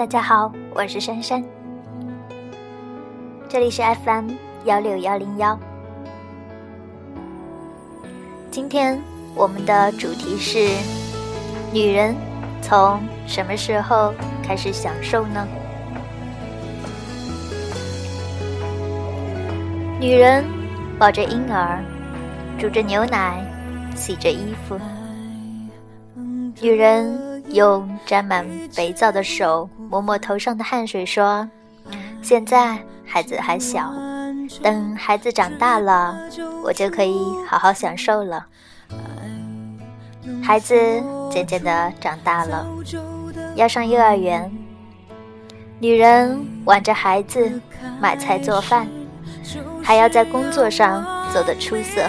大家好，我是珊珊，这里是 FM 幺六幺零幺。今天我们的主题是：女人从什么时候开始享受呢？女人抱着婴儿，煮着牛奶，洗着衣服。女人用沾满肥皂的手抹抹头上的汗水，说：“现在孩子还小，等孩子长大了，我就可以好好享受了。”孩子渐渐的长大了，要上幼儿园。女人挽着孩子，买菜做饭，还要在工作上做得出色。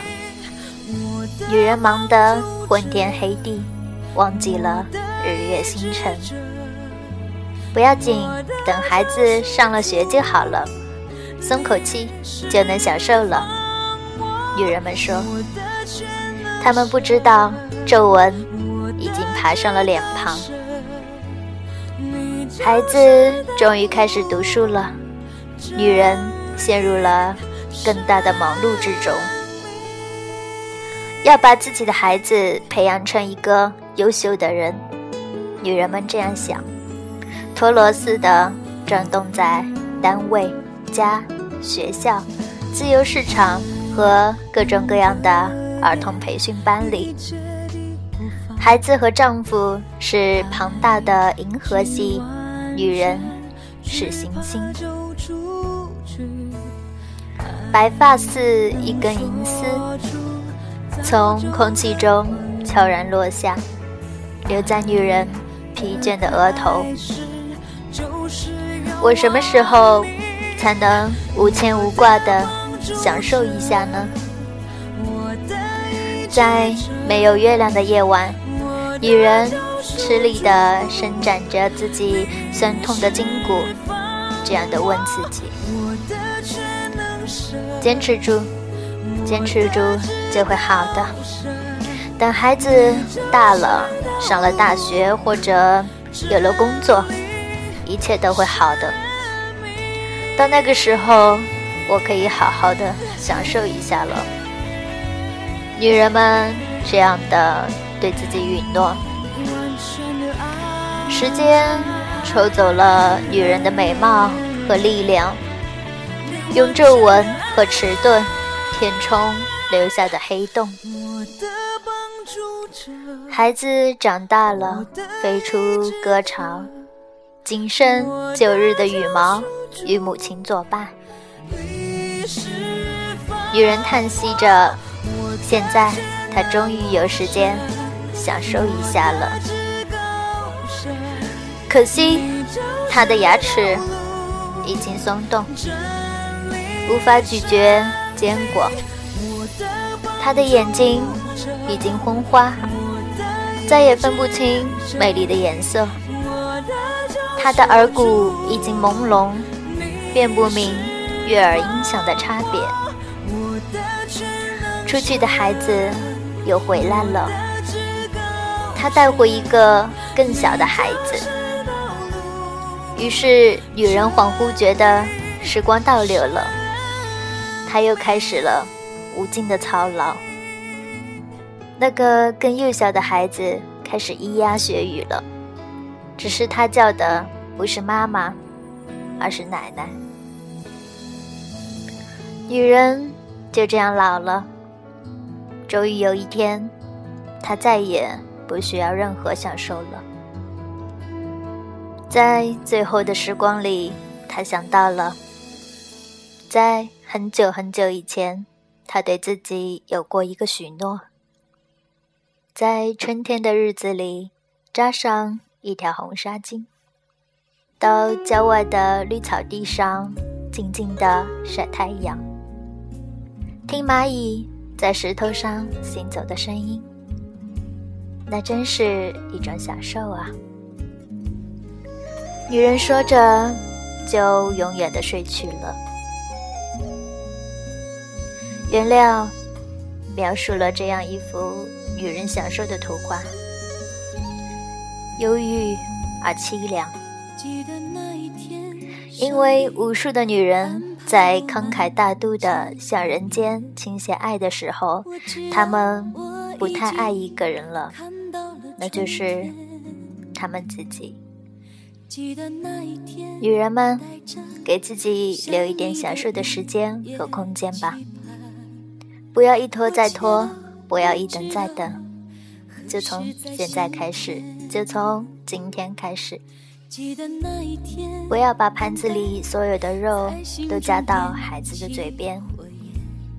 女人忙得昏天黑地。忘记了日月星辰，不要紧，等孩子上了学就好了，松口气就能享受了。女人们说，她们不知道皱纹已经爬上了脸庞。孩子终于开始读书了，女人陷入了更大的忙碌之中，要把自己的孩子培养成一个。优秀的人，女人们这样想，陀螺似的转动在单位、家、学校、自由市场和各种各样的儿童培训班里。孩子和丈夫是庞大的银河系，女人是行星。白发似一根银丝，从空气中悄然落下。留在女人疲倦的额头。我什么时候才能无牵无挂的享受一下呢？在没有月亮的夜晚，女人吃力地伸展着自己酸痛的筋骨，这样的问自己：坚持住，坚持住就会好的。等孩子大了。上了大学或者有了工作，一切都会好的。到那个时候，我可以好好的享受一下了。女人们这样的对自己允诺。时间抽走了女人的美貌和力量，用皱纹和迟钝填充留下的黑洞。孩子长大了，飞出歌巢，仅剩九日的羽毛与母亲作伴。女人叹息着，现在她终于有时间享受一下了。可惜，她的牙齿已经松动，无法咀嚼坚果。她的眼睛已经昏花。再也分不清美丽的颜色，他的耳骨已经朦胧，辨不明悦耳音响的差别。出去的孩子又回来了，他带回一个更小的孩子。于是，女人恍惚觉得时光倒流了，她又开始了无尽的操劳。那个更幼小的孩子开始咿呀学语了，只是他叫的不是妈妈，而是奶奶。女人就这样老了，终于有一天，她再也不需要任何享受了。在最后的时光里，她想到了，在很久很久以前，她对自己有过一个许诺。在春天的日子里，扎上一条红纱巾，到郊外的绿草地上静静的晒太阳，听蚂蚁在石头上行走的声音，那真是一种享受啊！女人说着，就永远的睡去了。原谅，描述了这样一幅。女人享受的图画，忧郁而凄凉，因为无数的女人在慷慨大度的向人间倾泻爱的时候，她们不太爱一个人了，那就是她们自己。女人们，给自己留一点享受的时间和空间吧，不要一拖再拖，不要一等再等，就从现在开始，就从今天开始。不要把盘子里所有的肉都夹到孩子的嘴边，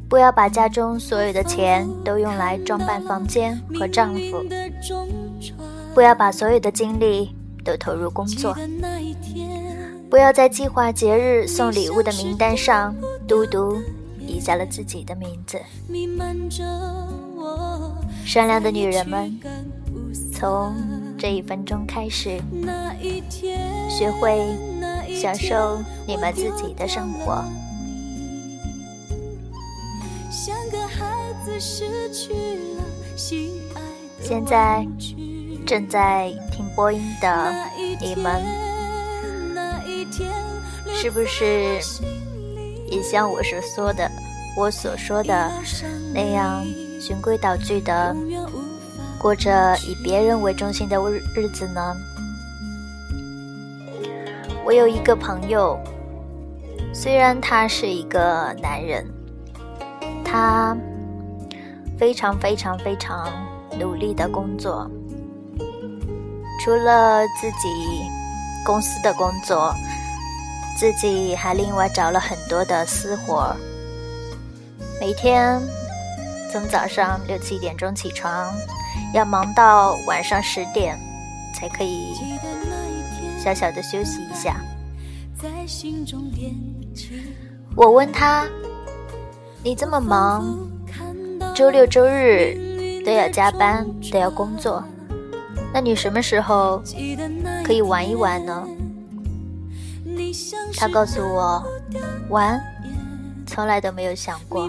不要把家中所有的钱都用来装扮房间和丈夫，不要把所有的精力都投入工作，不要在计划节日送礼物的名单上嘟嘟遗下了自己的名字。善良的女人们，从。这一分钟开始，学会享受你们自己的生活。现在正在听播音的你们，是不是也像我所说的，我所说的那样循规蹈矩的？过着以别人为中心的日日子呢？我有一个朋友，虽然他是一个男人，他非常非常非常努力的工作，除了自己公司的工作，自己还另外找了很多的私活每天从早上六七点钟起床。要忙到晚上十点，才可以小小的休息一下。我问他：“你这么忙，周六周日都要加班，都要工作，那你什么时候可以玩一玩呢？”他告诉我：“玩，从来都没有想过。”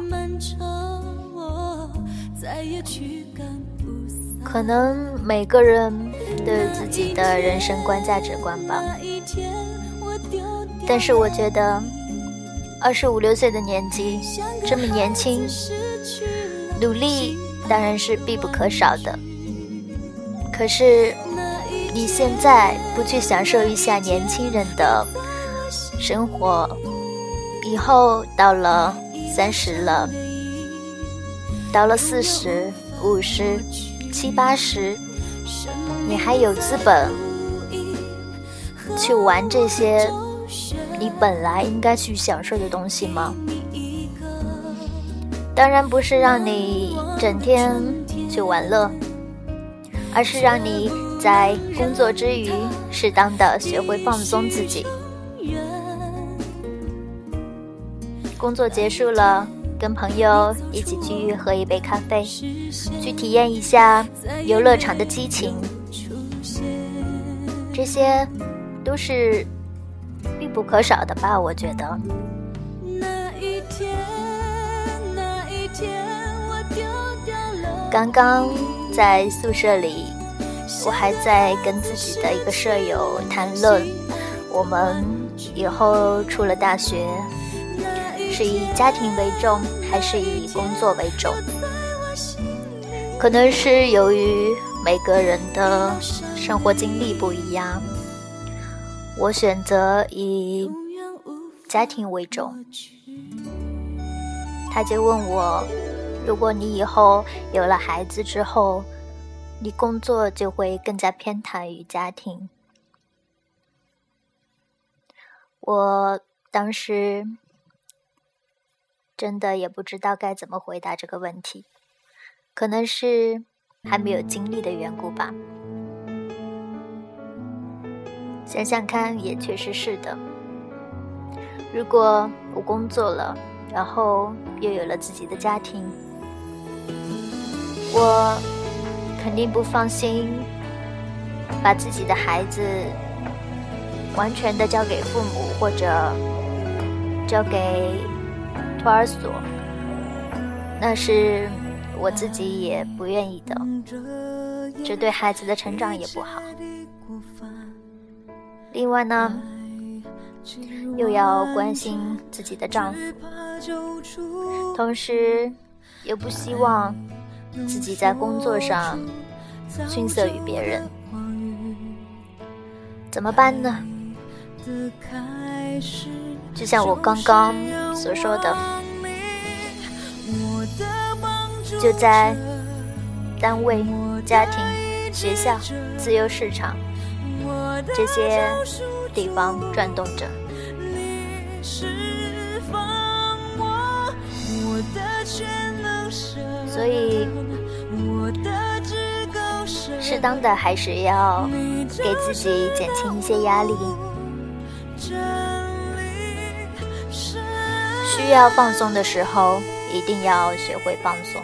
可能每个人都有自己的人生观、价值观吧。但是我觉得，二十五六岁的年纪这么年轻，努力当然是必不可少的。可是你现在不去享受一下年轻人的生活，以后到了三十了，到了四十五十。七八十，你还有资本去玩这些你本来应该去享受的东西吗？当然不是让你整天去玩乐，而是让你在工作之余适当的学会放松自己。工作结束了。跟朋友一起去喝一杯咖啡，去体验一下游乐场的激情，这些都是必不可少的吧？我觉得。刚刚在宿舍里，我还在跟自己的一个舍友谈论，我们以后出了大学。是以家庭为重，还是以工作为重？可能是由于每个人的生活经历不一样，我选择以家庭为重。他就问我：如果你以后有了孩子之后，你工作就会更加偏袒于家庭？我当时。真的也不知道该怎么回答这个问题，可能是还没有经历的缘故吧。想想看，也确实是的。如果我工作了，然后又有了自己的家庭，我肯定不放心把自己的孩子完全的交给父母，或者交给。托儿所，那是我自己也不愿意的，这对孩子的成长也不好。另外呢，又要关心自己的丈夫，同时又不希望自己在工作上逊色于别人，怎么办呢？就像我刚刚所说的，就在单位、家庭、学校、自由市场这些地方转动着。所以，适当的还是要给自己减轻一些压力。需要放松的时候，一定要学会放松。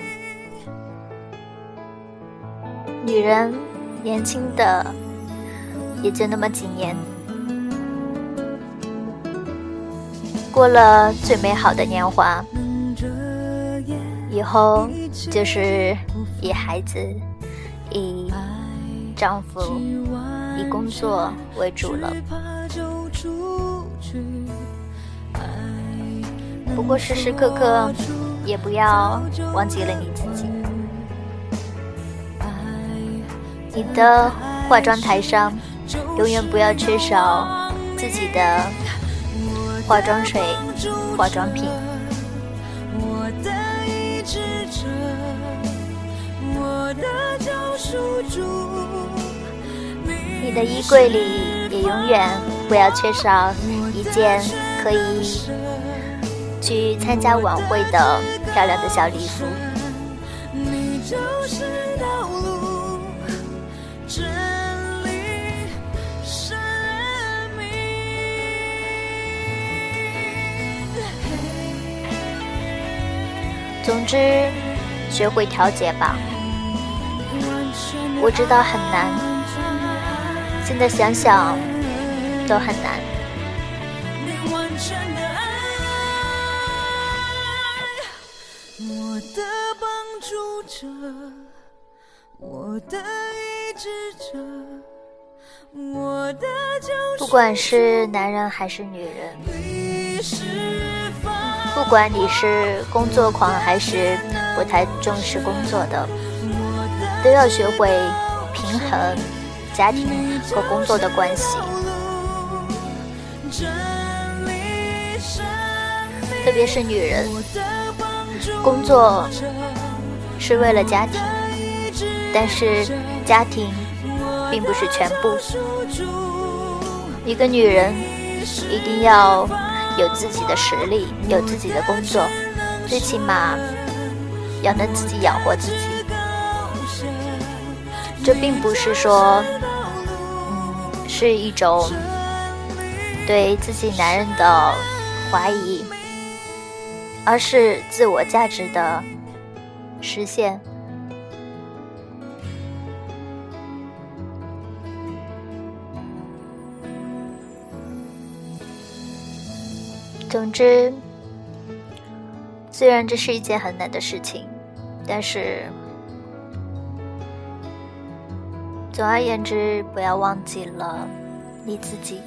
女人年轻的也就那么几年，过了最美好的年华，以后就是以孩子、以丈夫、以工作为主了。不过时时刻刻也不要忘记了你自己。你的化妆台上永远不要缺少自己的化妆水、化妆品。你的衣柜里也永远不要缺少一件可以。去参加晚会的漂亮的小礼服。总之，学会调节吧。我知道很难，现在想想都很难。不管是男人还是女人，不管你是工作狂还是不太重视工作的，都要学会平衡家庭和工作的关系。特别是女人，工作是为了家庭。但是，家庭并不是全部。一个女人一定要有自己的实力，有自己的工作，最起码要能自己养活自己。这并不是说，是一种对自己男人的怀疑，而是自我价值的实现。总之，虽然这是一件很难的事情，但是，总而言之，不要忘记了你自己。